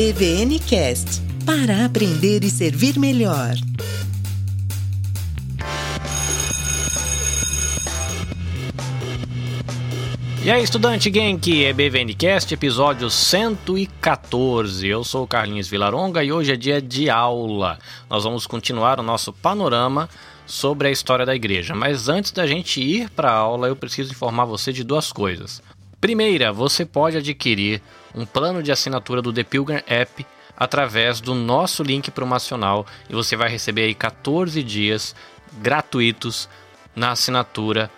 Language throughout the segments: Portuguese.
EBVN Cast para aprender e servir melhor. E aí, estudante Genki, EBVNcast, episódio 114. Eu sou o Carlinhos Vilaronga e hoje é dia de aula. Nós vamos continuar o nosso panorama sobre a história da igreja. Mas antes da gente ir para a aula, eu preciso informar você de duas coisas. Primeira, você pode adquirir um plano de assinatura do The Pilgrim App através do nosso link promocional e você vai receber aí 14 dias gratuitos na assinatura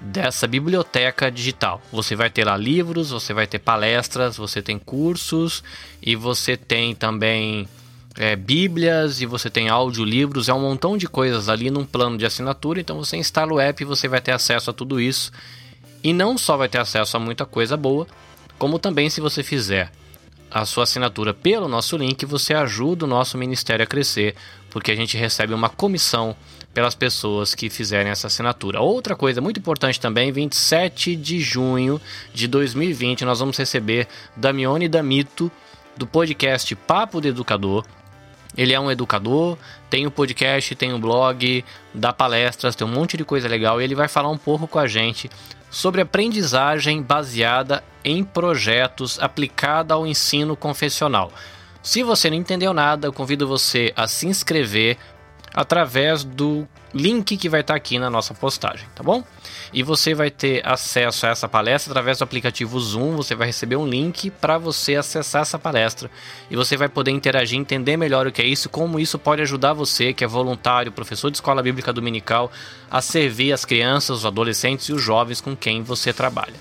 dessa biblioteca digital. Você vai ter lá livros, você vai ter palestras, você tem cursos e você tem também é, bíblias e você tem audiolivros, é um montão de coisas ali num plano de assinatura. Então você instala o app e você vai ter acesso a tudo isso. E não só vai ter acesso a muita coisa boa, como também se você fizer a sua assinatura pelo nosso link, você ajuda o nosso ministério a crescer, porque a gente recebe uma comissão pelas pessoas que fizerem essa assinatura. Outra coisa muito importante também, 27 de junho de 2020, nós vamos receber Damione Damito do podcast Papo do Educador. Ele é um educador, tem um podcast, tem um blog, dá palestras, tem um monte de coisa legal e ele vai falar um pouco com a gente sobre aprendizagem baseada em projetos aplicada ao ensino confessional. Se você não entendeu nada, eu convido você a se inscrever através do link que vai estar aqui na nossa postagem, tá bom? E você vai ter acesso a essa palestra através do aplicativo Zoom. Você vai receber um link para você acessar essa palestra e você vai poder interagir, entender melhor o que é isso, como isso pode ajudar você, que é voluntário, professor de escola bíblica dominical, a servir as crianças, os adolescentes e os jovens com quem você trabalha.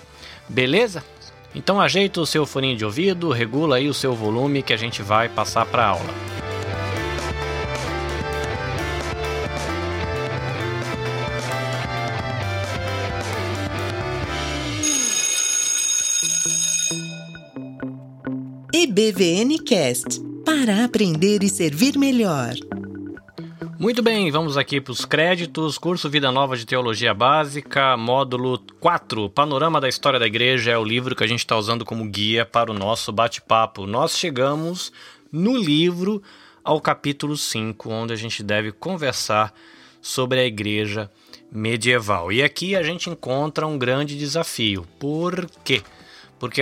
Beleza? Então ajeita o seu fone de ouvido, regula aí o seu volume que a gente vai passar para a aula. EBVN Cast para aprender e servir melhor. Muito bem, vamos aqui para os créditos. Curso Vida Nova de Teologia Básica, módulo 4, Panorama da História da Igreja, é o livro que a gente está usando como guia para o nosso bate-papo. Nós chegamos no livro ao capítulo 5, onde a gente deve conversar sobre a igreja medieval. E aqui a gente encontra um grande desafio. Por quê? porque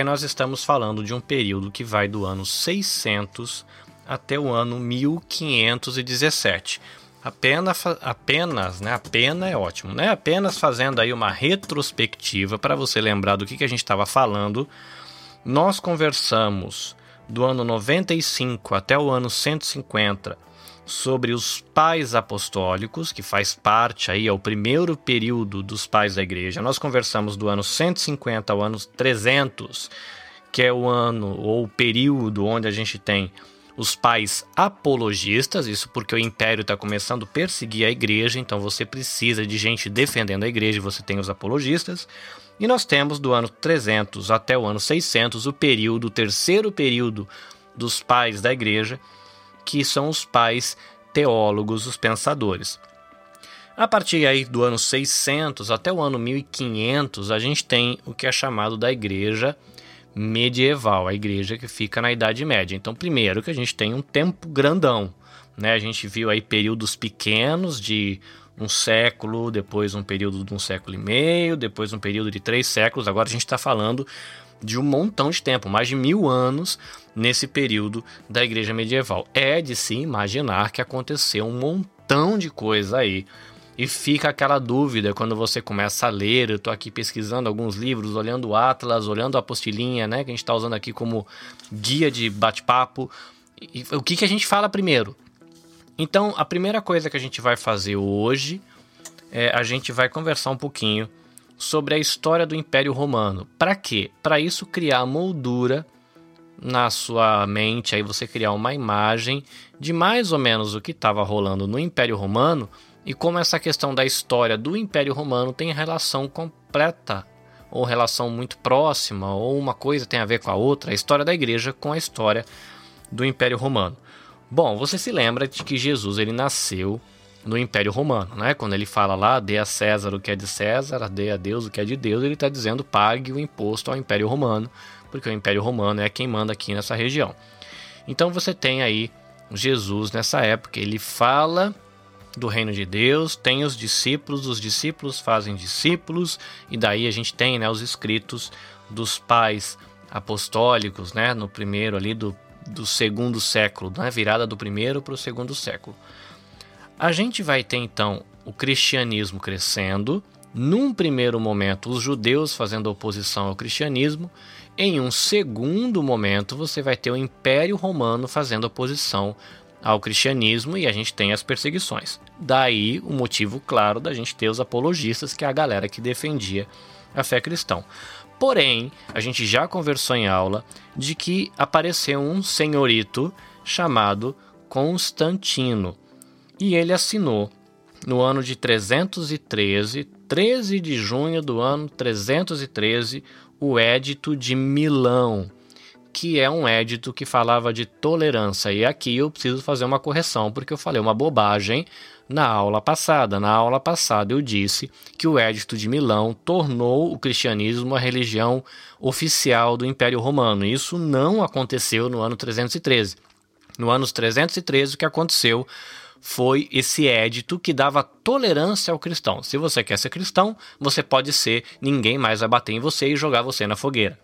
nós estamos falando de um período que vai do ano 600 até o ano 1517. Apenas, apenas, né? Apenas é ótimo, né? Apenas fazendo aí uma retrospectiva para você lembrar do que, que a gente estava falando. Nós conversamos do ano 95 até o ano 150 sobre os pais apostólicos, que faz parte aí, é o primeiro período dos pais da igreja. Nós conversamos do ano 150 ao ano 300, que é o ano ou o período onde a gente tem os pais apologistas, isso porque o império está começando a perseguir a igreja, então você precisa de gente defendendo a igreja você tem os apologistas. E nós temos do ano 300 até o ano 600 o período, o terceiro período dos pais da igreja, que são os pais teólogos, os pensadores. A partir aí do ano 600 até o ano 1500, a gente tem o que é chamado da igreja medieval, a igreja que fica na Idade Média. Então, primeiro que a gente tem um tempo grandão, né? A gente viu aí períodos pequenos de um século, depois um período de um século e meio, depois um período de três séculos. Agora a gente está falando de um montão de tempo, mais de mil anos nesse período da Igreja Medieval. É de se imaginar que aconteceu um montão de coisa aí. E fica aquela dúvida quando você começa a ler. Eu estou aqui pesquisando alguns livros, olhando o Atlas, olhando a apostilinha, né? Que a gente está usando aqui como guia de bate-papo. O que, que a gente fala primeiro? Então, a primeira coisa que a gente vai fazer hoje é a gente vai conversar um pouquinho sobre a história do Império Romano. Para quê? Para isso criar moldura na sua mente, aí você criar uma imagem de mais ou menos o que estava rolando no Império Romano e como essa questão da história do Império Romano tem relação completa ou relação muito próxima ou uma coisa tem a ver com a outra, a história da igreja com a história do Império Romano. Bom, você se lembra de que Jesus ele nasceu no Império Romano, né? Quando ele fala lá, dê a César o que é de César, dê a Deus o que é de Deus, ele está dizendo pague o imposto ao Império Romano, porque o Império Romano é quem manda aqui nessa região. Então você tem aí Jesus nessa época, ele fala do reino de Deus, tem os discípulos, os discípulos fazem discípulos, e daí a gente tem né, os escritos dos pais apostólicos, né, no primeiro ali do, do segundo século, né, virada do primeiro para o segundo século. A gente vai ter então o cristianismo crescendo, num primeiro momento os judeus fazendo oposição ao cristianismo, em um segundo momento você vai ter o Império Romano fazendo oposição ao cristianismo e a gente tem as perseguições. Daí o motivo claro da gente ter os apologistas, que é a galera que defendia a fé cristã. Porém, a gente já conversou em aula de que apareceu um senhorito chamado Constantino e ele assinou no ano de 313, 13 de junho do ano 313, o Édito de Milão que é um édito que falava de tolerância. E aqui eu preciso fazer uma correção, porque eu falei uma bobagem na aula passada. Na aula passada eu disse que o Édito de Milão tornou o cristianismo a religião oficial do Império Romano. Isso não aconteceu no ano 313. No ano 313 o que aconteceu foi esse édito que dava tolerância ao cristão. Se você quer ser cristão, você pode ser, ninguém mais vai bater em você e jogar você na fogueira.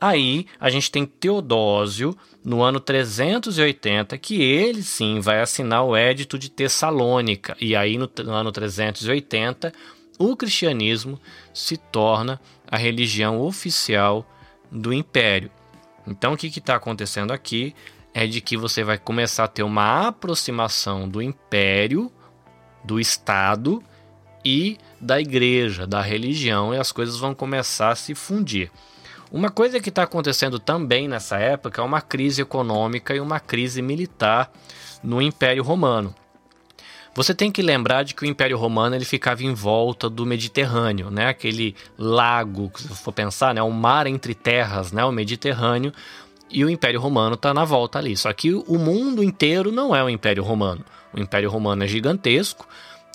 Aí a gente tem Teodósio no ano 380, que ele sim vai assinar o Édito de Tessalônica. E aí no, no ano 380, o cristianismo se torna a religião oficial do império. Então o que está acontecendo aqui é de que você vai começar a ter uma aproximação do império, do Estado e da igreja, da religião, e as coisas vão começar a se fundir. Uma coisa que está acontecendo também nessa época é uma crise econômica e uma crise militar no Império Romano. Você tem que lembrar de que o Império Romano ele ficava em volta do Mediterrâneo, né? Aquele lago, se for pensar, né? O mar entre terras, né? O Mediterrâneo. E o Império Romano está na volta ali. Só que o mundo inteiro não é o Império Romano. O Império Romano é gigantesco,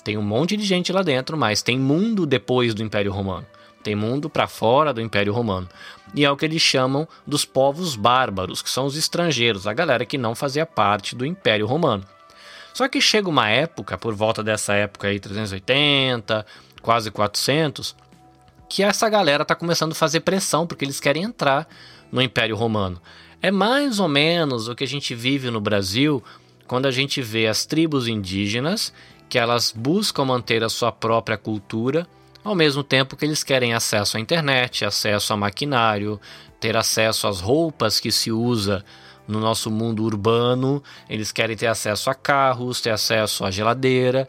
tem um monte de gente lá dentro, mas tem mundo depois do Império Romano. Tem mundo para fora do Império Romano. E é o que eles chamam dos povos bárbaros, que são os estrangeiros, a galera que não fazia parte do Império Romano. Só que chega uma época, por volta dessa época aí, 380, quase 400, que essa galera está começando a fazer pressão porque eles querem entrar no Império Romano. É mais ou menos o que a gente vive no Brasil quando a gente vê as tribos indígenas que elas buscam manter a sua própria cultura ao mesmo tempo que eles querem acesso à internet, acesso a maquinário, ter acesso às roupas que se usa no nosso mundo urbano, eles querem ter acesso a carros, ter acesso à geladeira.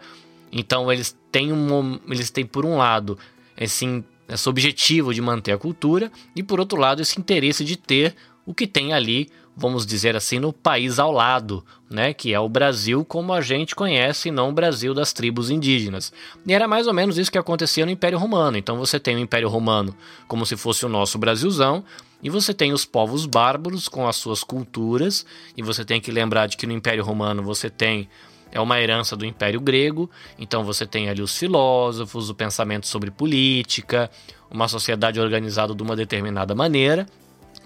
Então eles têm um, eles têm por um lado esse, esse objetivo de manter a cultura e por outro lado esse interesse de ter o que tem ali vamos dizer assim, no país ao lado, né, que é o Brasil como a gente conhece, e não o Brasil das tribos indígenas. E era mais ou menos isso que acontecia no Império Romano. Então você tem o Império Romano como se fosse o nosso Brasilzão, e você tem os povos bárbaros com as suas culturas, e você tem que lembrar de que no Império Romano você tem é uma herança do Império Grego, então você tem ali os filósofos, o pensamento sobre política, uma sociedade organizada de uma determinada maneira,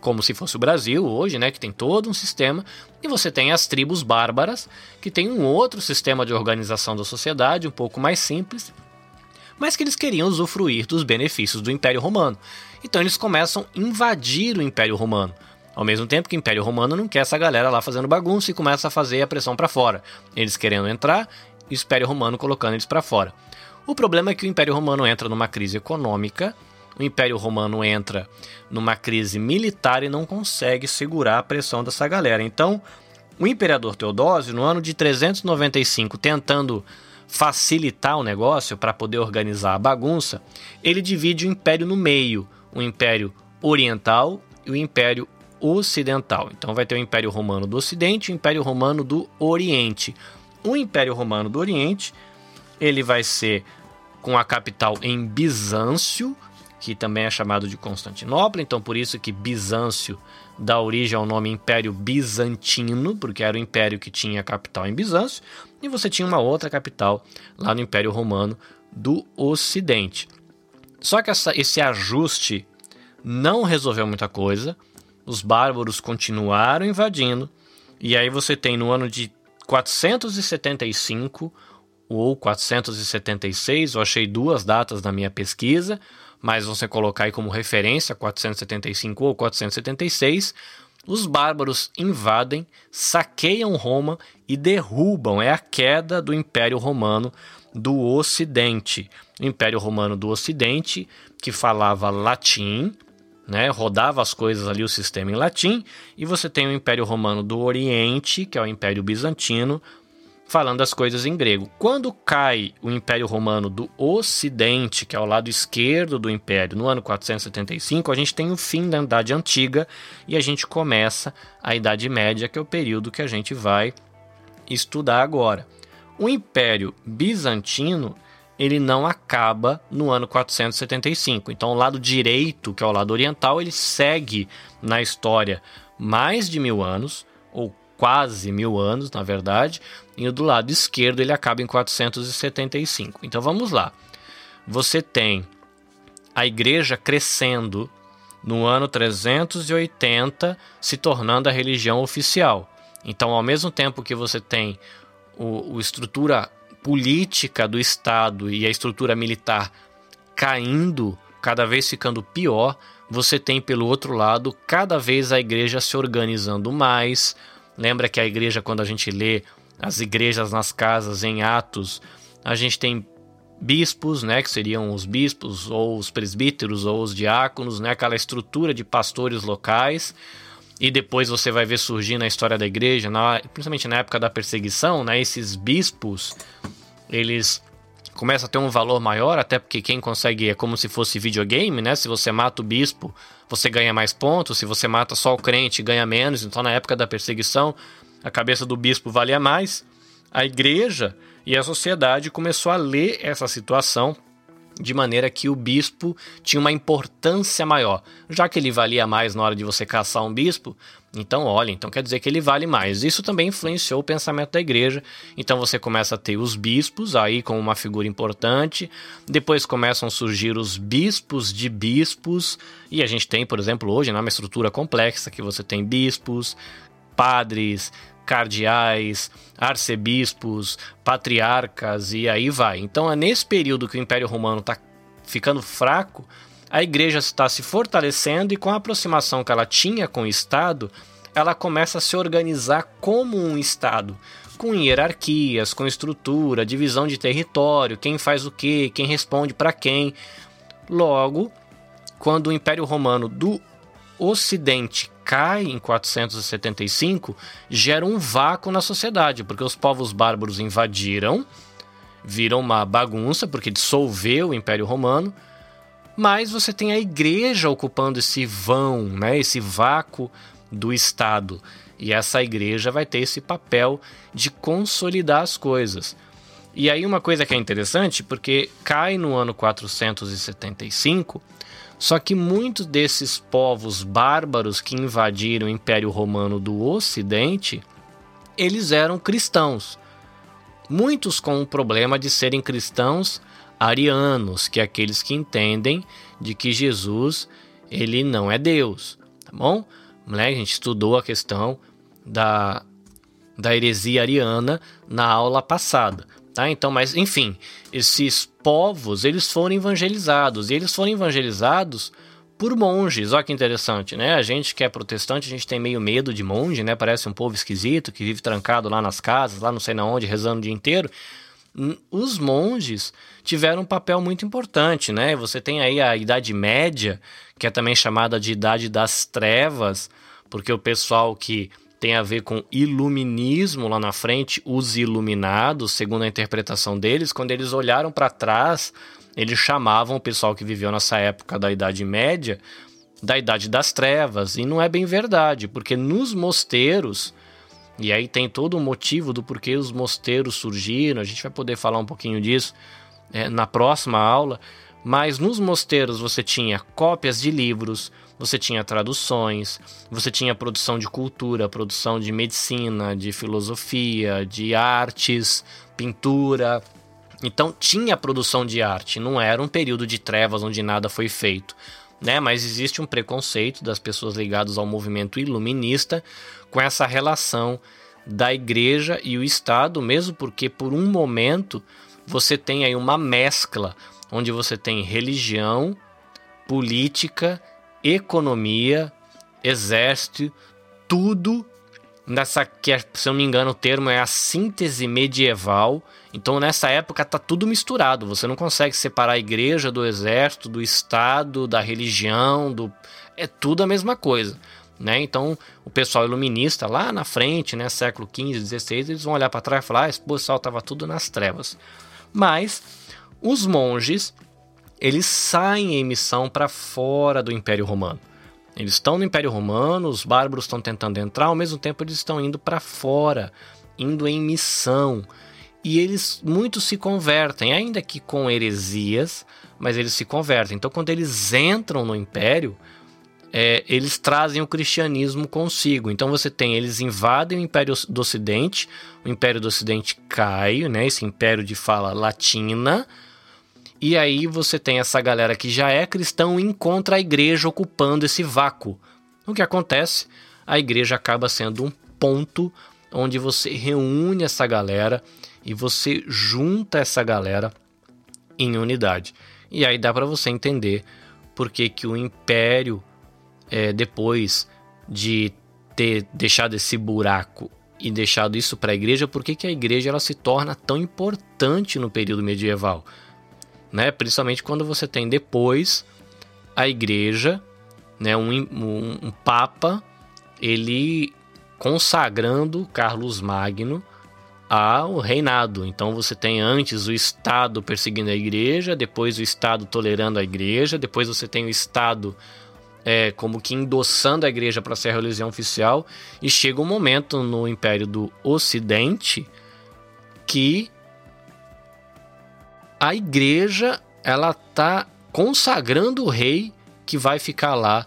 como se fosse o Brasil hoje, né, que tem todo um sistema, e você tem as tribos bárbaras, que tem um outro sistema de organização da sociedade, um pouco mais simples, mas que eles queriam usufruir dos benefícios do Império Romano. Então eles começam a invadir o Império Romano. Ao mesmo tempo que o Império Romano não quer essa galera lá fazendo bagunça e começa a fazer a pressão para fora. Eles querendo entrar e o Império Romano colocando eles para fora. O problema é que o Império Romano entra numa crise econômica o Império Romano entra numa crise militar e não consegue segurar a pressão dessa galera. Então, o imperador Teodósio, no ano de 395, tentando facilitar o negócio para poder organizar a bagunça, ele divide o império no meio, o império oriental e o império ocidental. Então vai ter o Império Romano do Ocidente e o Império Romano do Oriente. O Império Romano do Oriente, ele vai ser com a capital em Bizâncio, que também é chamado de Constantinopla, então por isso que Bizâncio dá origem ao nome Império Bizantino, porque era o império que tinha capital em Bizâncio, e você tinha uma outra capital lá no Império Romano do Ocidente. Só que essa, esse ajuste não resolveu muita coisa, os bárbaros continuaram invadindo, E aí você tem no ano de 475 ou 476, eu achei duas datas na minha pesquisa, mas você colocar aí como referência 475 ou 476, os bárbaros invadem, saqueiam Roma e derrubam, é a queda do Império Romano do Ocidente. O Império Romano do Ocidente, que falava latim, né, rodava as coisas ali, o sistema em latim, e você tem o Império Romano do Oriente, que é o Império Bizantino, falando as coisas em grego. Quando cai o Império Romano do Ocidente, que é o lado esquerdo do Império, no ano 475, a gente tem o fim da Idade Antiga e a gente começa a Idade Média, que é o período que a gente vai estudar agora. O Império Bizantino ele não acaba no ano 475. Então, o lado direito, que é o lado oriental, ele segue na história mais de mil anos, quase mil anos, na verdade, e do lado esquerdo ele acaba em 475. Então vamos lá. Você tem a igreja crescendo no ano 380, se tornando a religião oficial. Então, ao mesmo tempo que você tem o estrutura política do Estado e a estrutura militar caindo, cada vez ficando pior, você tem pelo outro lado cada vez a igreja se organizando mais, Lembra que a igreja, quando a gente lê as igrejas nas casas em Atos, a gente tem bispos, né, que seriam os bispos ou os presbíteros ou os diáconos, né, aquela estrutura de pastores locais. E depois você vai ver surgir na história da igreja, na, principalmente na época da perseguição, né, esses bispos, eles começam a ter um valor maior, até porque quem consegue é como se fosse videogame, né? Se você mata o bispo, você ganha mais pontos, se você mata só o crente, ganha menos. Então, na época da perseguição, a cabeça do bispo valia mais. A igreja e a sociedade começou a ler essa situação de maneira que o bispo tinha uma importância maior. Já que ele valia mais na hora de você caçar um bispo, então olha, então quer dizer que ele vale mais. Isso também influenciou o pensamento da igreja. Então você começa a ter os bispos aí como uma figura importante, depois começam a surgir os bispos de bispos, e a gente tem, por exemplo, hoje, né, uma estrutura complexa que você tem bispos, padres, cardeais, arcebispos, patriarcas e aí vai. Então é nesse período que o Império Romano está ficando fraco, a igreja está se fortalecendo e com a aproximação que ela tinha com o Estado, ela começa a se organizar como um Estado, com hierarquias, com estrutura, divisão de território, quem faz o que, quem responde para quem. Logo, quando o Império Romano do Ocidente cai em 475, gera um vácuo na sociedade, porque os povos bárbaros invadiram, viram uma bagunça, porque dissolveu o Império Romano, mas você tem a igreja ocupando esse vão, né, esse vácuo do Estado. E essa igreja vai ter esse papel de consolidar as coisas. E aí uma coisa que é interessante, porque cai no ano 475 só que muitos desses povos bárbaros que invadiram o Império Romano do Ocidente, eles eram cristãos. Muitos com o problema de serem cristãos arianos, que é aqueles que entendem de que Jesus ele não é Deus, tá bom? Né? A gente estudou a questão da, da heresia ariana na aula passada. Tá? Então, mas enfim, esses povos eles foram evangelizados e eles foram evangelizados por monges. Olha que interessante, né? A gente que é protestante, a gente tem meio medo de monge, né? Parece um povo esquisito que vive trancado lá nas casas, lá não sei na onde, rezando o dia inteiro. Hum, os monges tiveram um papel muito importante, né? Você tem aí a Idade Média, que é também chamada de Idade das Trevas, porque o pessoal que tem a ver com iluminismo lá na frente, os iluminados, segundo a interpretação deles, quando eles olharam para trás, eles chamavam o pessoal que viveu nessa época da Idade Média da Idade das Trevas, e não é bem verdade, porque nos mosteiros, e aí tem todo o motivo do porquê os mosteiros surgiram, a gente vai poder falar um pouquinho disso é, na próxima aula, mas nos mosteiros você tinha cópias de livros, você tinha traduções, você tinha produção de cultura, produção de medicina, de filosofia, de artes, pintura. Então tinha produção de arte, não era um período de trevas onde nada foi feito. né? Mas existe um preconceito das pessoas ligadas ao movimento iluminista com essa relação da igreja e o Estado, mesmo porque por um momento você tem aí uma mescla onde você tem religião, política, economia, exército, tudo nessa que, se eu não me engano, o termo é a síntese medieval. Então, nessa época tá tudo misturado. Você não consegue separar a igreja do exército, do estado, da religião, do é tudo a mesma coisa. Né? Então, o pessoal iluminista lá na frente, né, século XV, XVI, eles vão olhar para trás e falar: ah, esse pessoal estava tudo nas trevas. Mas os monges, eles saem em missão para fora do Império Romano. Eles estão no Império Romano, os bárbaros estão tentando entrar, ao mesmo tempo eles estão indo para fora, indo em missão. E eles muitos se convertem, ainda que com heresias, mas eles se convertem. Então, quando eles entram no Império, é, eles trazem o cristianismo consigo. Então você tem, eles invadem o Império do Ocidente, o Império do Ocidente cai, né, esse império de fala latina, e aí você tem essa galera que já é cristão e encontra a igreja ocupando esse vácuo. O que acontece? A igreja acaba sendo um ponto onde você reúne essa galera e você junta essa galera em unidade. E aí dá para você entender por que, que o império, é, depois de ter deixado esse buraco e deixado isso para a igreja, por que, que a igreja ela se torna tão importante no período medieval? Né? Principalmente quando você tem depois a igreja, né? Um, um, um papa, ele consagrando Carlos Magno ao reinado. Então você tem antes o Estado perseguindo a igreja, depois o Estado tolerando a igreja, depois você tem o Estado é, como que endossando a igreja para ser a religião oficial, e chega um momento no Império do Ocidente que a igreja ela tá consagrando o rei que vai ficar lá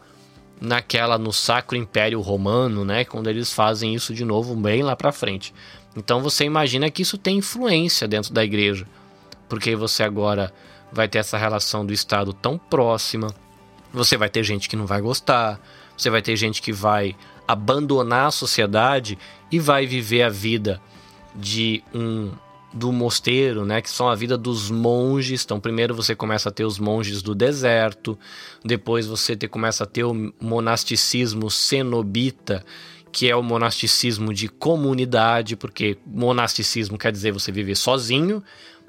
naquela no Sacro Império Romano, né, quando eles fazem isso de novo bem lá para frente. Então você imagina que isso tem influência dentro da igreja, porque você agora vai ter essa relação do Estado tão próxima. Você vai ter gente que não vai gostar, você vai ter gente que vai abandonar a sociedade e vai viver a vida de um do mosteiro, né, que são a vida dos monges. Então, primeiro você começa a ter os monges do deserto, depois você te, começa a ter o monasticismo cenobita, que é o monasticismo de comunidade, porque monasticismo quer dizer você viver sozinho.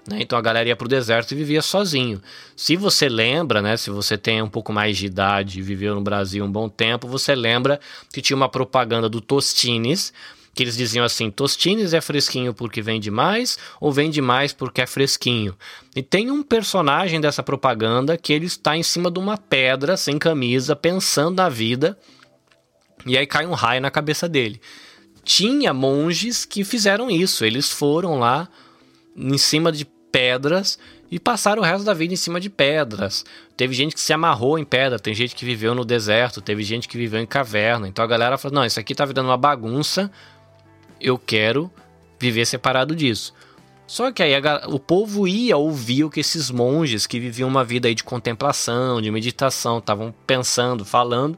Né? Então a galera ia para o deserto e vivia sozinho. Se você lembra, né, se você tem um pouco mais de idade e viveu no Brasil um bom tempo, você lembra que tinha uma propaganda do Tostines que eles diziam assim: Tostines é fresquinho porque vende mais ou vende mais porque é fresquinho. E tem um personagem dessa propaganda que ele está em cima de uma pedra, sem camisa, pensando na vida, e aí cai um raio na cabeça dele. Tinha monges que fizeram isso, eles foram lá em cima de pedras e passaram o resto da vida em cima de pedras. Teve gente que se amarrou em pedra, tem gente que viveu no deserto, teve gente que viveu em caverna. Então a galera falou: não, isso aqui tá virando uma bagunça, eu quero viver separado disso. Só que aí a, o povo ia ouvir o que esses monges que viviam uma vida aí de contemplação, de meditação, estavam pensando, falando,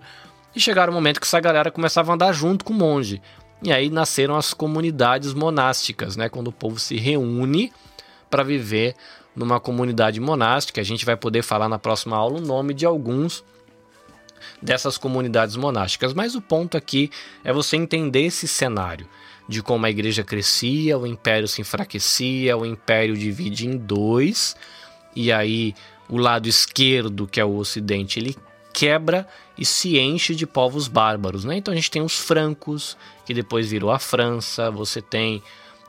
e chegaram o um momento que essa galera começava a andar junto com o monge. E aí nasceram as comunidades monásticas, né? Quando o povo se reúne para viver numa comunidade monástica. A gente vai poder falar na próxima aula o nome de alguns dessas comunidades monásticas. Mas o ponto aqui é você entender esse cenário de como a igreja crescia, o império se enfraquecia, o império divide em dois, e aí o lado esquerdo, que é o ocidente, ele quebra e se enche de povos bárbaros, né? Então a gente tem os francos, que depois virou a França, você tem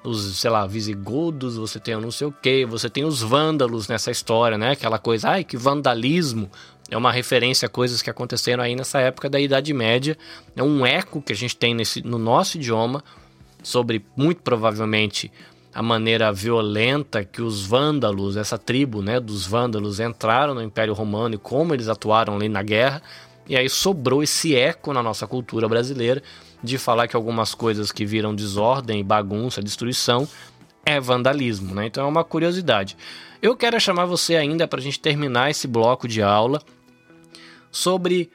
os, sei lá, visigodos, você tem não sei o que, você tem os vândalos nessa história, né? Aquela coisa, ai, que vandalismo, é uma referência a coisas que aconteceram aí nessa época da Idade Média, é um eco que a gente tem nesse, no nosso idioma, sobre muito provavelmente a maneira violenta que os vândalos, essa tribo né, dos vândalos, entraram no Império Romano e como eles atuaram ali na guerra. E aí sobrou esse eco na nossa cultura brasileira de falar que algumas coisas que viram desordem, bagunça, destruição é vandalismo. Né? Então é uma curiosidade. Eu quero chamar você ainda para a gente terminar esse bloco de aula sobre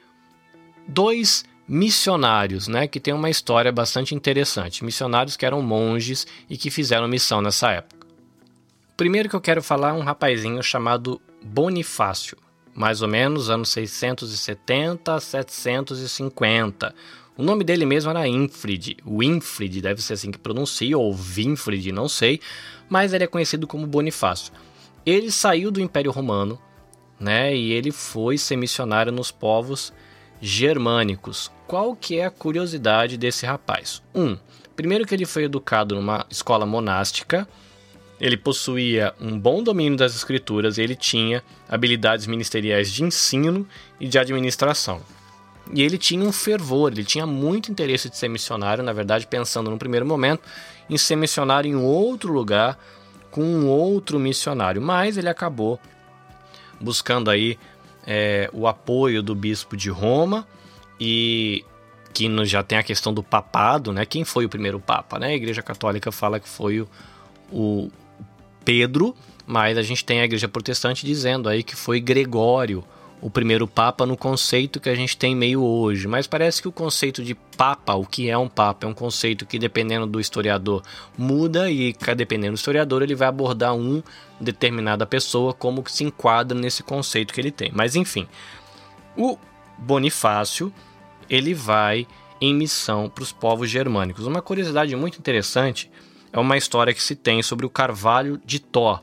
dois missionários, né, que tem uma história bastante interessante. Missionários que eram monges e que fizeram missão nessa época. Primeiro que eu quero falar um rapazinho chamado Bonifácio, mais ou menos anos 670 a 750. O nome dele mesmo era Infrid. Winfrid deve ser assim que pronuncia, ou Winfrid, não sei, mas ele é conhecido como Bonifácio. Ele saiu do Império Romano, né, e ele foi ser missionário nos povos germânicos. Qual que é a curiosidade desse rapaz? Um, primeiro que ele foi educado numa escola monástica, ele possuía um bom domínio das escrituras e ele tinha habilidades ministeriais de ensino e de administração. E ele tinha um fervor, ele tinha muito interesse de ser missionário, na verdade, pensando no primeiro momento em ser missionário em outro lugar com um outro missionário, mas ele acabou buscando aí é, o apoio do bispo de Roma e que já tem a questão do papado, né? Quem foi o primeiro papa, né? A Igreja Católica fala que foi o, o Pedro, mas a gente tem a Igreja Protestante dizendo aí que foi Gregório o primeiro Papa no conceito que a gente tem meio hoje. Mas parece que o conceito de Papa, o que é um Papa, é um conceito que, dependendo do historiador, muda e, dependendo do historiador, ele vai abordar um determinada pessoa como que se enquadra nesse conceito que ele tem. Mas enfim, o Bonifácio ele vai em missão para os povos germânicos. Uma curiosidade muito interessante é uma história que se tem sobre o Carvalho de Thor.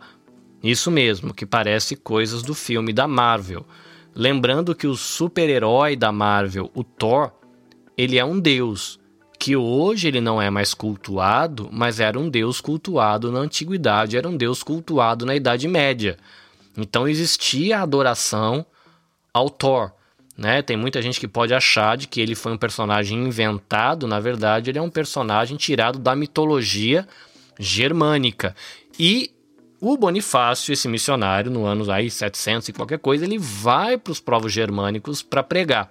Isso mesmo, que parece coisas do filme da Marvel. Lembrando que o super-herói da Marvel, o Thor, ele é um deus que hoje ele não é mais cultuado, mas era um deus cultuado na antiguidade, era um deus cultuado na Idade Média. Então existia a adoração ao Thor. Né? Tem muita gente que pode achar de que ele foi um personagem inventado, na verdade, ele é um personagem tirado da mitologia germânica. E o Bonifácio, esse missionário, no ano aí 700 e qualquer coisa, ele vai para os povos germânicos para pregar.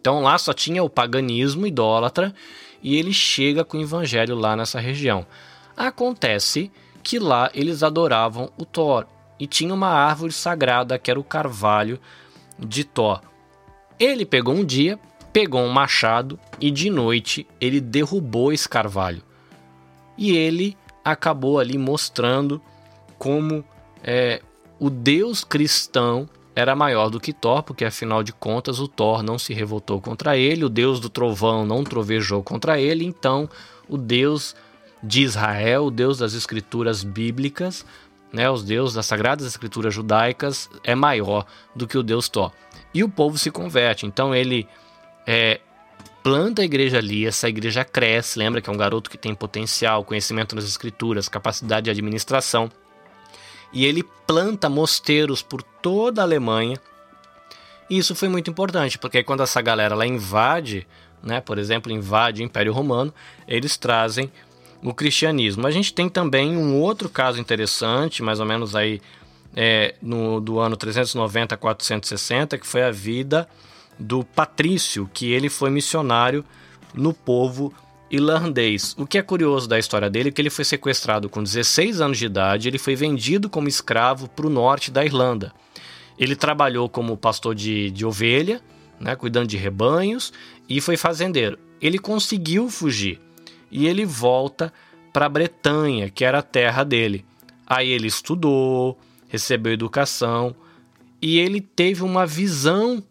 Então lá só tinha o paganismo idólatra e ele chega com o evangelho lá nessa região. Acontece que lá eles adoravam o Thor e tinha uma árvore sagrada que era o carvalho de Thor. Ele pegou um dia, pegou um machado e de noite ele derrubou esse carvalho. E ele acabou ali mostrando como é, o Deus cristão era maior do que Thor, porque afinal de contas o Thor não se revoltou contra ele, o Deus do trovão não trovejou contra ele, então o Deus de Israel, o Deus das escrituras bíblicas, né, os deuses das sagradas escrituras judaicas, é maior do que o Deus Thor. E o povo se converte, então ele é, planta a igreja ali, essa igreja cresce, lembra que é um garoto que tem potencial, conhecimento das escrituras, capacidade de administração e ele planta mosteiros por toda a Alemanha. E isso foi muito importante, porque quando essa galera lá invade, né, por exemplo, invade o Império Romano, eles trazem o cristianismo. A gente tem também um outro caso interessante, mais ou menos aí é, no, do ano 390 a 460, que foi a vida do Patrício, que ele foi missionário no povo irlandês. O que é curioso da história dele é que ele foi sequestrado com 16 anos de idade, ele foi vendido como escravo para o norte da Irlanda. Ele trabalhou como pastor de, de ovelha, né, cuidando de rebanhos, e foi fazendeiro. Ele conseguiu fugir e ele volta para a Bretanha, que era a terra dele. Aí ele estudou, recebeu educação e ele teve uma visão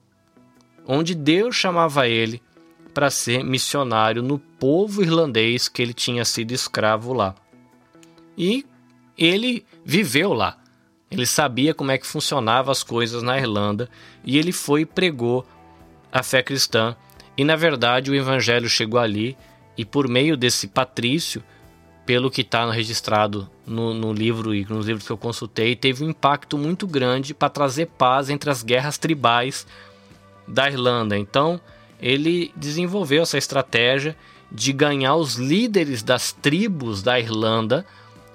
onde Deus chamava ele para ser missionário no povo irlandês que ele tinha sido escravo lá. E ele viveu lá. Ele sabia como é que funcionavam as coisas na Irlanda e ele foi e pregou a fé cristã. E na verdade o evangelho chegou ali e por meio desse patrício, pelo que está registrado no, no, livro e nos livros que eu consultei, teve um impacto muito grande para trazer paz entre as guerras tribais da Irlanda. Então ele desenvolveu essa estratégia de ganhar os líderes das tribos da Irlanda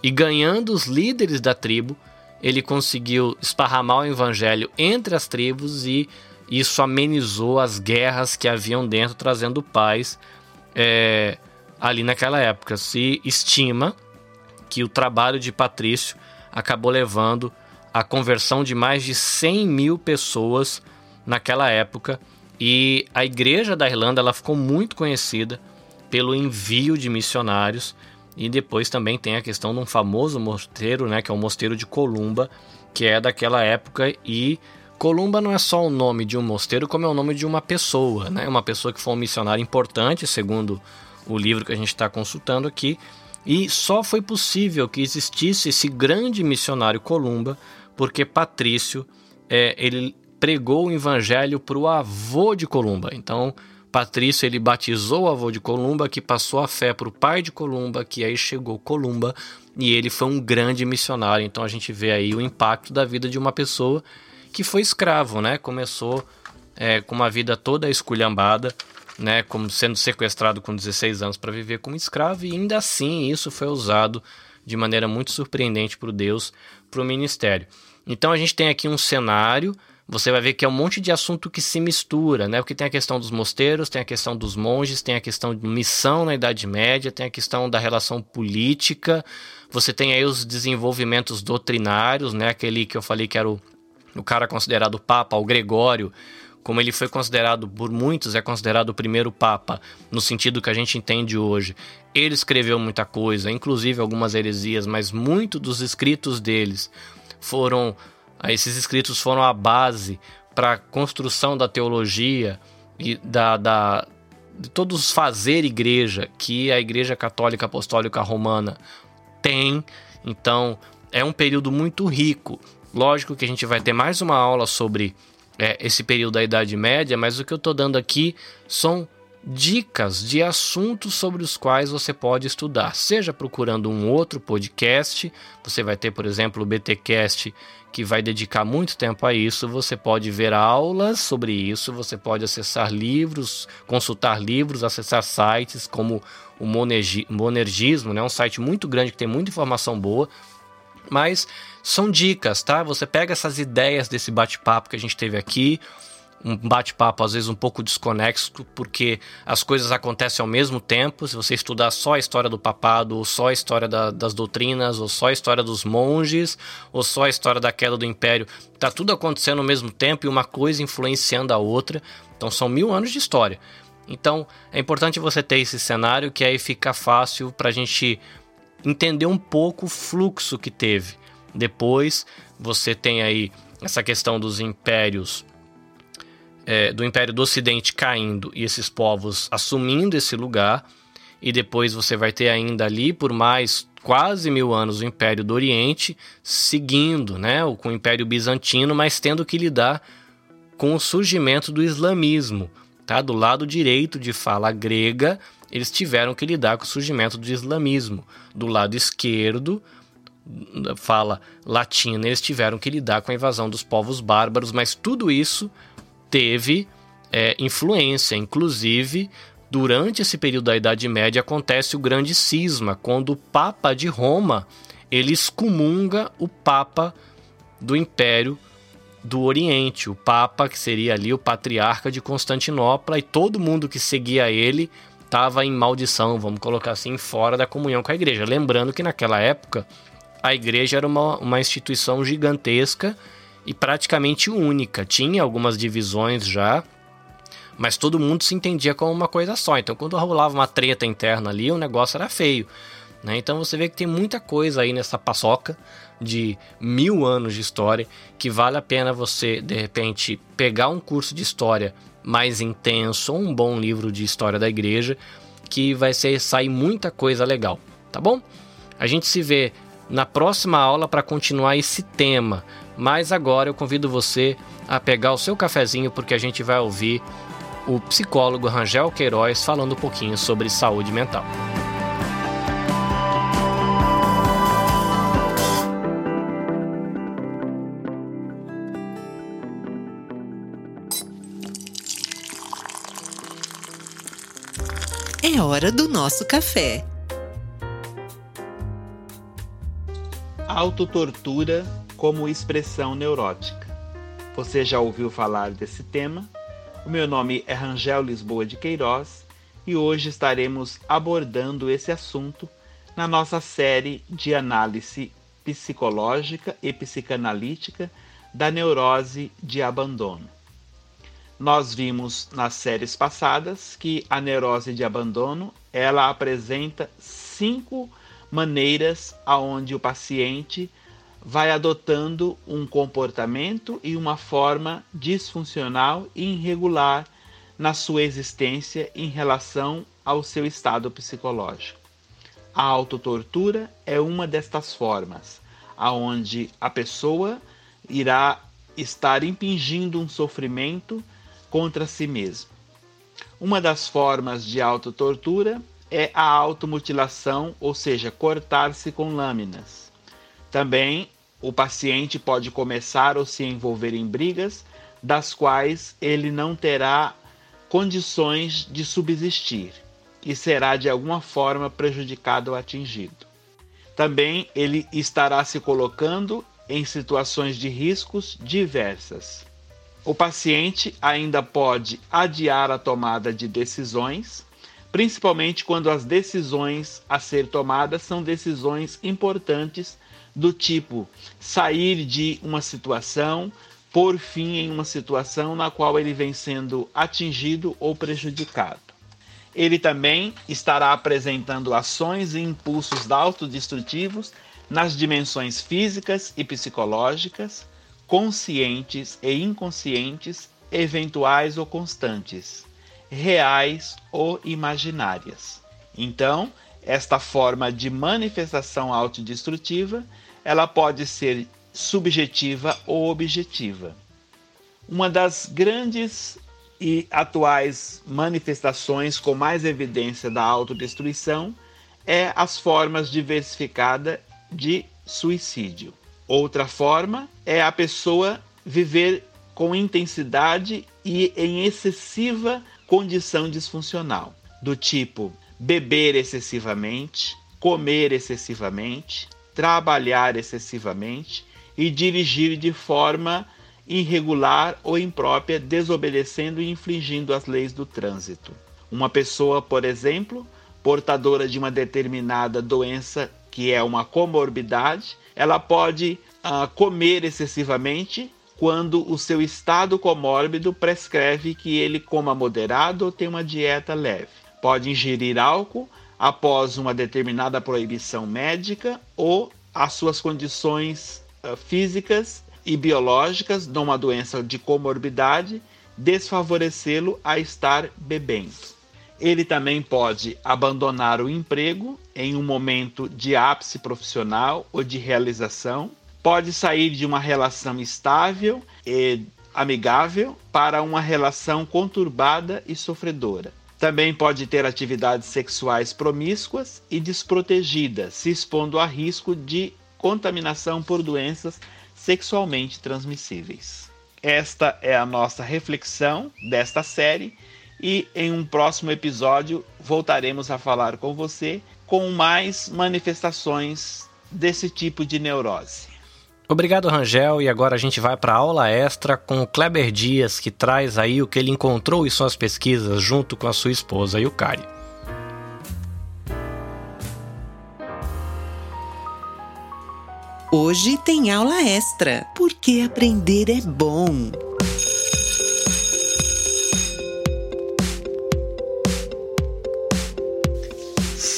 e ganhando os líderes da tribo, ele conseguiu esparramar o evangelho entre as tribos e isso amenizou as guerras que haviam dentro, trazendo paz é, ali naquela época. Se estima que o trabalho de Patrício acabou levando à conversão de mais de 100 mil pessoas naquela época. E a igreja da Irlanda ela ficou muito conhecida pelo envio de missionários. E depois também tem a questão de um famoso mosteiro, né, que é o mosteiro de Columba, que é daquela época e Columba não é só o nome de um mosteiro, como é o nome de uma pessoa, né? Uma pessoa que foi um missionário importante, segundo o livro que a gente está consultando aqui, e só foi possível que existisse esse grande missionário Columba porque Patrício é, ele pregou o evangelho para o avô de Columba. Então, Patrício ele batizou o avô de Columba, que passou a fé para o pai de Columba, que aí chegou Columba e ele foi um grande missionário. Então a gente vê aí o impacto da vida de uma pessoa que foi escravo, né? Começou é, com uma vida toda esculhambada, né? Como sendo sequestrado com 16 anos para viver como escravo, e ainda assim isso foi usado de maneira muito surpreendente por Deus para o ministério. Então a gente tem aqui um cenário. Você vai ver que é um monte de assunto que se mistura, né? Porque tem a questão dos mosteiros, tem a questão dos monges, tem a questão de missão na Idade Média, tem a questão da relação política. Você tem aí os desenvolvimentos doutrinários, né? Aquele que eu falei que era o o cara considerado papa, o Gregório, como ele foi considerado por muitos, é considerado o primeiro papa, no sentido que a gente entende hoje. Ele escreveu muita coisa, inclusive algumas heresias, mas muito dos escritos deles foram esses escritos foram a base para a construção da teologia e da, da de todos fazer igreja que a Igreja Católica Apostólica Romana tem. Então, é um período muito rico Lógico que a gente vai ter mais uma aula sobre é, esse período da Idade Média, mas o que eu estou dando aqui são dicas de assuntos sobre os quais você pode estudar, seja procurando um outro podcast, você vai ter, por exemplo, o BTcast que vai dedicar muito tempo a isso, você pode ver aulas sobre isso, você pode acessar livros, consultar livros, acessar sites como o Monergismo, né, um site muito grande que tem muita informação boa, mas são dicas, tá? Você pega essas ideias desse bate-papo que a gente teve aqui, um bate-papo às vezes um pouco desconexo, porque as coisas acontecem ao mesmo tempo. Se você estudar só a história do papado, ou só a história da, das doutrinas, ou só a história dos monges, ou só a história da queda do império, tá tudo acontecendo ao mesmo tempo e uma coisa influenciando a outra. Então são mil anos de história. Então é importante você ter esse cenário que aí fica fácil para a gente entender um pouco o fluxo que teve. Depois você tem aí essa questão dos impérios, é, do Império do Ocidente caindo e esses povos assumindo esse lugar. E depois você vai ter ainda ali, por mais quase mil anos, o Império do Oriente seguindo né, com o Império Bizantino, mas tendo que lidar com o surgimento do islamismo. Tá? Do lado direito de fala grega, eles tiveram que lidar com o surgimento do islamismo. Do lado esquerdo, fala latina, eles tiveram que lidar com a invasão dos povos bárbaros, mas tudo isso teve é, influência, inclusive durante esse período da Idade Média acontece o grande cisma, quando o Papa de Roma ele excomunga o Papa do Império do Oriente, o Papa que seria ali o patriarca de Constantinopla e todo mundo que seguia ele estava em maldição, vamos colocar assim, fora da comunhão com a igreja. Lembrando que naquela época a igreja era uma, uma instituição gigantesca e praticamente única. Tinha algumas divisões já, mas todo mundo se entendia como uma coisa só. Então, quando rolava uma treta interna ali, o negócio era feio. Né? Então, você vê que tem muita coisa aí nessa paçoca de mil anos de história que vale a pena você, de repente, pegar um curso de história mais intenso, um bom livro de história da igreja, que vai ser, sair muita coisa legal, tá bom? A gente se vê na próxima aula para continuar esse tema. Mas agora eu convido você a pegar o seu cafezinho porque a gente vai ouvir o psicólogo Rangel Queiroz falando um pouquinho sobre saúde mental. Hora do nosso café. Autotortura como expressão neurótica. Você já ouviu falar desse tema? O meu nome é Rangel Lisboa de Queiroz e hoje estaremos abordando esse assunto na nossa série de análise psicológica e psicanalítica da neurose de abandono. Nós vimos nas séries passadas que a neurose de abandono ela apresenta cinco maneiras aonde o paciente vai adotando um comportamento e uma forma disfuncional e irregular na sua existência em relação ao seu estado psicológico. A autotortura é uma destas formas, aonde a pessoa irá estar impingindo um sofrimento contra si mesmo. Uma das formas de autotortura é a automutilação, ou seja, cortar-se com lâminas. Também o paciente pode começar ou se envolver em brigas das quais ele não terá condições de subsistir e será de alguma forma prejudicado ou atingido. Também ele estará se colocando em situações de riscos diversas. O paciente ainda pode adiar a tomada de decisões, principalmente quando as decisões a ser tomadas são decisões importantes do tipo sair de uma situação, por fim em uma situação na qual ele vem sendo atingido ou prejudicado. Ele também estará apresentando ações e impulsos autodestrutivos nas dimensões físicas e psicológicas, conscientes e inconscientes, eventuais ou constantes, reais ou imaginárias. Então, esta forma de manifestação autodestrutiva, ela pode ser subjetiva ou objetiva. Uma das grandes e atuais manifestações com mais evidência da autodestruição é as formas diversificadas de suicídio. Outra forma é a pessoa viver com intensidade e em excessiva condição disfuncional, do tipo beber excessivamente, comer excessivamente, trabalhar excessivamente e dirigir de forma irregular ou imprópria, desobedecendo e infringindo as leis do trânsito. Uma pessoa, por exemplo, portadora de uma determinada doença que é uma comorbidade, ela pode uh, comer excessivamente quando o seu estado comórbido prescreve que ele coma moderado ou tenha uma dieta leve pode ingerir álcool após uma determinada proibição médica ou as suas condições uh, físicas e biológicas de uma doença de comorbidade desfavorecê-lo a estar bebendo. Ele também pode abandonar o emprego em um momento de ápice profissional ou de realização, pode sair de uma relação estável e amigável para uma relação conturbada e sofredora. Também pode ter atividades sexuais promíscuas e desprotegidas, se expondo a risco de contaminação por doenças sexualmente transmissíveis. Esta é a nossa reflexão desta série e em um próximo episódio voltaremos a falar com você com mais manifestações desse tipo de neurose. Obrigado, Rangel. E agora a gente vai para a aula extra com o Kleber Dias, que traz aí o que ele encontrou em suas pesquisas junto com a sua esposa Yukari. Hoje tem aula extra, porque aprender é bom.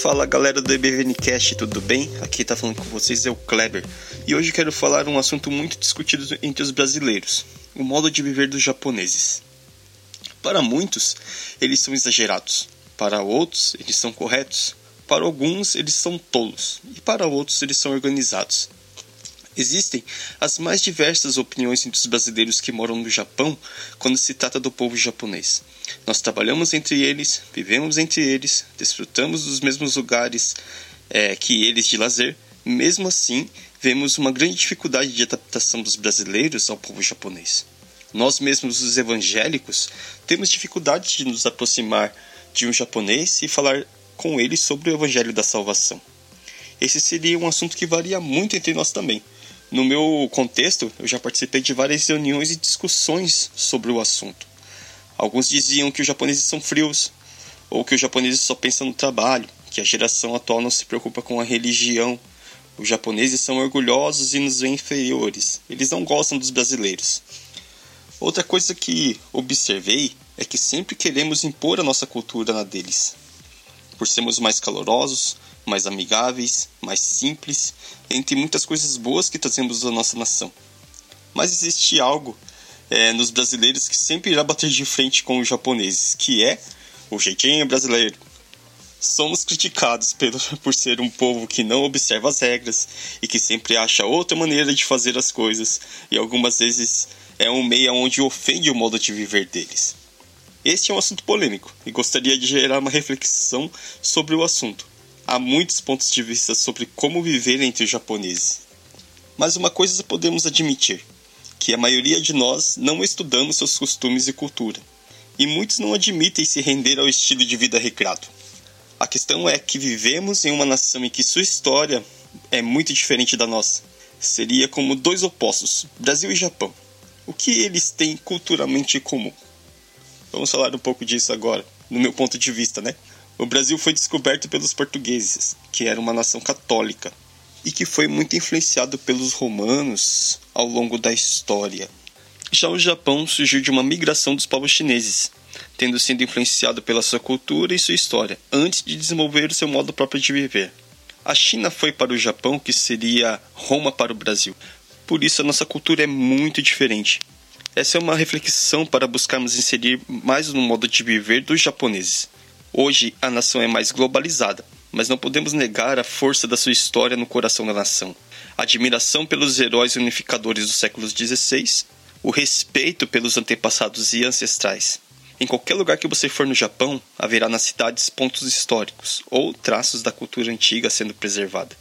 Fala galera do EBVNcast, tudo bem? Aqui tá falando com vocês é o Kleber. E hoje quero falar um assunto muito discutido entre os brasileiros: o modo de viver dos japoneses. Para muitos, eles são exagerados. Para outros, eles são corretos. Para alguns, eles são tolos. E para outros, eles são organizados. Existem as mais diversas opiniões entre os brasileiros que moram no Japão quando se trata do povo japonês. Nós trabalhamos entre eles, vivemos entre eles, desfrutamos dos mesmos lugares é, que eles de lazer. Mesmo assim, vemos uma grande dificuldade de adaptação dos brasileiros ao povo japonês. Nós mesmos, os evangélicos, temos dificuldade de nos aproximar de um japonês e falar com ele sobre o evangelho da salvação. Esse seria um assunto que varia muito entre nós também. No meu contexto, eu já participei de várias reuniões e discussões sobre o assunto. Alguns diziam que os japoneses são frios, ou que os japoneses só pensam no trabalho, que a geração atual não se preocupa com a religião. Os japoneses são orgulhosos e nos veem inferiores. Eles não gostam dos brasileiros. Outra coisa que observei é que sempre queremos impor a nossa cultura na deles. Por sermos mais calorosos, mais amigáveis, mais simples, entre muitas coisas boas que trazemos da nossa nação. Mas existe algo é, nos brasileiros que sempre irá bater de frente com os japoneses, que é o jeitinho brasileiro. Somos criticados pelo, por ser um povo que não observa as regras e que sempre acha outra maneira de fazer as coisas, e algumas vezes é um meio onde ofende o modo de viver deles. Este é um assunto polêmico e gostaria de gerar uma reflexão sobre o assunto. Há muitos pontos de vista sobre como viver entre os japoneses. Mas uma coisa podemos admitir: que a maioria de nós não estudamos seus costumes e cultura, e muitos não admitem se render ao estilo de vida regrado. A questão é que vivemos em uma nação em que sua história é muito diferente da nossa. Seria como dois opostos, Brasil e Japão. O que eles têm culturalmente em comum? Vamos falar um pouco disso agora, no meu ponto de vista, né? O Brasil foi descoberto pelos portugueses, que era uma nação católica, e que foi muito influenciado pelos romanos ao longo da história. Já o Japão surgiu de uma migração dos povos chineses, tendo sido influenciado pela sua cultura e sua história, antes de desenvolver o seu modo próprio de viver. A China foi para o Japão, que seria Roma para o Brasil. Por isso a nossa cultura é muito diferente. Essa é uma reflexão para buscarmos inserir mais no modo de viver dos japoneses. Hoje a nação é mais globalizada, mas não podemos negar a força da sua história no coração da nação. A admiração pelos heróis unificadores dos séculos XVI, o respeito pelos antepassados e ancestrais. Em qualquer lugar que você for no Japão, haverá nas cidades pontos históricos ou traços da cultura antiga sendo preservada.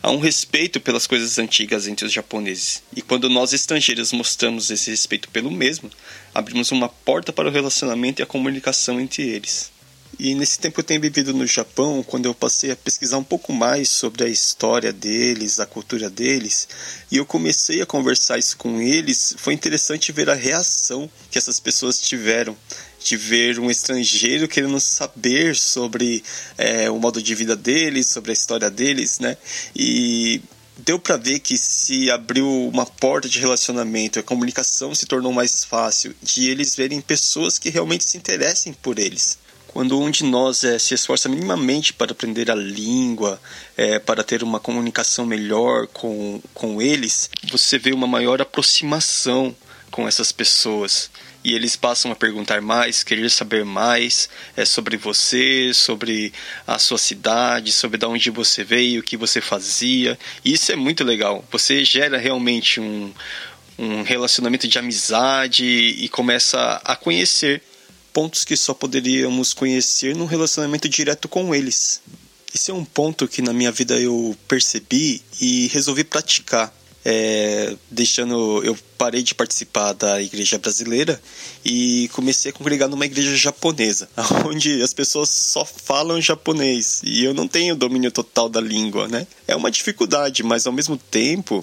Há um respeito pelas coisas antigas entre os japoneses, e quando nós estrangeiros mostramos esse respeito pelo mesmo, abrimos uma porta para o relacionamento e a comunicação entre eles. E nesse tempo eu tenho vivido no Japão, quando eu passei a pesquisar um pouco mais sobre a história deles, a cultura deles, e eu comecei a conversar isso com eles, foi interessante ver a reação que essas pessoas tiveram de ver um estrangeiro querendo saber sobre é, o modo de vida deles, sobre a história deles, né? E deu para ver que se abriu uma porta de relacionamento, a comunicação se tornou mais fácil, de eles verem pessoas que realmente se interessem por eles. Quando um de nós é, se esforça minimamente para aprender a língua, é, para ter uma comunicação melhor com, com eles, você vê uma maior aproximação com essas pessoas e eles passam a perguntar mais, querer saber mais é, sobre você, sobre a sua cidade, sobre de onde você veio, o que você fazia. Isso é muito legal. Você gera realmente um, um relacionamento de amizade e começa a conhecer pontos que só poderíamos conhecer num relacionamento direto com eles. Esse é um ponto que na minha vida eu percebi e resolvi praticar é, deixando eu parei de participar da igreja brasileira e comecei a congregar numa igreja japonesa, onde as pessoas só falam japonês e eu não tenho domínio total da língua, né? É uma dificuldade, mas ao mesmo tempo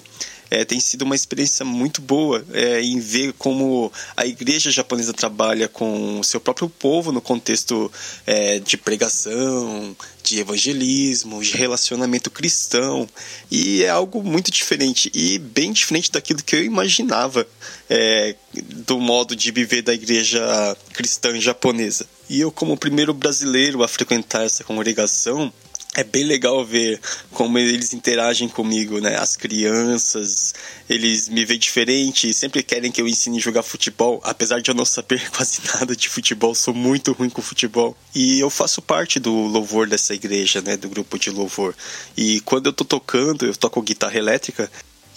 é, tem sido uma experiência muito boa é, em ver como a igreja japonesa trabalha com o seu próprio povo no contexto é, de pregação, de evangelismo, de relacionamento cristão. E é algo muito diferente e bem diferente daquilo que eu imaginava é, do modo de viver da igreja cristã japonesa. E eu, como primeiro brasileiro a frequentar essa congregação, é bem legal ver como eles interagem comigo, né? As crianças, eles me veem diferente e sempre querem que eu ensine a jogar futebol, apesar de eu não saber quase nada de futebol, sou muito ruim com futebol. E eu faço parte do louvor dessa igreja, né? Do grupo de louvor. E quando eu tô tocando, eu toco guitarra elétrica,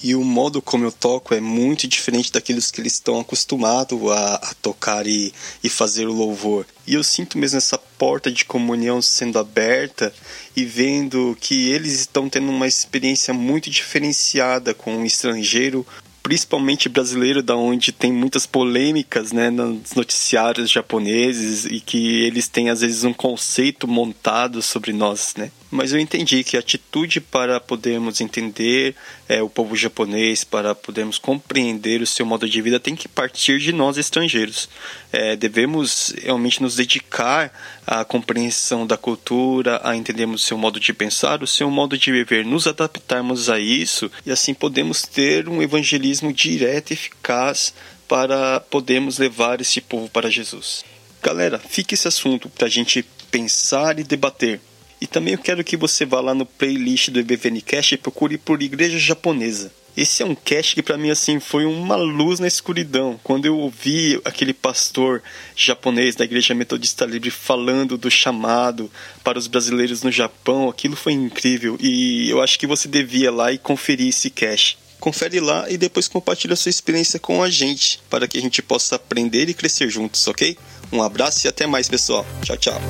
e o modo como eu toco é muito diferente daqueles que eles estão acostumados a, a, tocar e, e fazer o louvor. E eu sinto mesmo essa porta de comunhão sendo aberta e vendo que eles estão tendo uma experiência muito diferenciada com um estrangeiro principalmente brasileiro, da onde tem muitas polêmicas, né, nos noticiários japoneses e que eles têm às vezes um conceito montado sobre nós, né? Mas eu entendi que a atitude para podermos entender é, o povo japonês, para podermos compreender o seu modo de vida, tem que partir de nós estrangeiros. É, devemos realmente nos dedicar à compreensão da cultura, a entendermos o seu modo de pensar, o seu modo de viver, nos adaptarmos a isso e assim podemos ter um evangelismo direto e eficaz para podermos levar esse povo para Jesus. Galera, fique esse assunto para a gente pensar e debater. E também eu quero que você vá lá no playlist do EBVNcast e procure por Igreja Japonesa. Esse é um cast que para mim assim foi uma luz na escuridão. Quando eu ouvi aquele pastor japonês da Igreja Metodista Livre falando do chamado para os brasileiros no Japão, aquilo foi incrível e eu acho que você devia lá e conferir esse cast. Confere lá e depois compartilha sua experiência com a gente para que a gente possa aprender e crescer juntos, ok? Um abraço e até mais, pessoal. Tchau, tchau.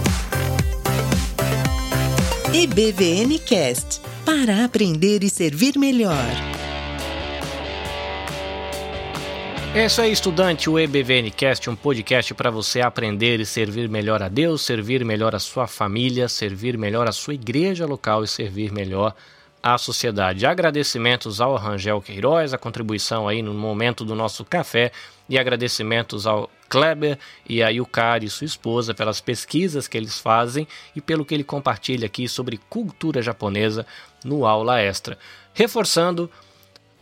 EBVN Cast para aprender e servir melhor. É isso aí, estudante. O EBVNcast, um podcast para você aprender e servir melhor a Deus, servir melhor a sua família, servir melhor a sua igreja local e servir melhor a sociedade. Agradecimentos ao Rangel Queiroz, a contribuição aí no momento do nosso café, e agradecimentos ao Kleber e a Yukari, sua esposa, pelas pesquisas que eles fazem e pelo que ele compartilha aqui sobre cultura japonesa no aula extra. Reforçando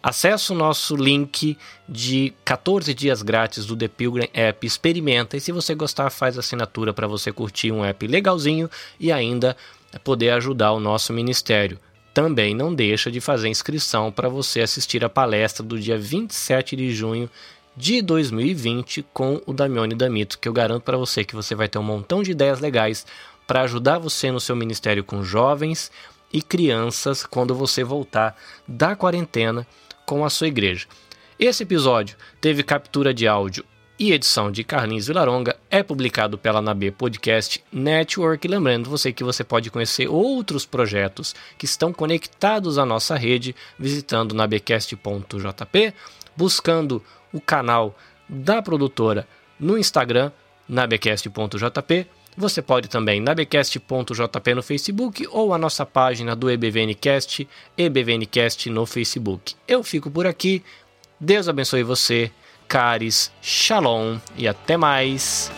Acesse o nosso link de 14 dias grátis do The Pilgrim App, experimenta e se você gostar, faz assinatura para você curtir um app legalzinho e ainda poder ajudar o nosso ministério. Também não deixa de fazer inscrição para você assistir a palestra do dia 27 de junho de 2020 com o Damione Damito, que eu garanto para você que você vai ter um montão de ideias legais para ajudar você no seu ministério com jovens e crianças quando você voltar da quarentena com a sua igreja. Esse episódio teve captura de áudio e edição de Carlinhos Vilaronga, é publicado pela NAB Podcast Network. Lembrando você que você pode conhecer outros projetos que estão conectados à nossa rede visitando nabcast.jp, buscando o canal da produtora no Instagram, nabcast.jp você pode também na bcast.jp no Facebook ou a nossa página do EBVNcast, EBVNcast no Facebook. Eu fico por aqui. Deus abençoe você. Caris, Shalom e até mais.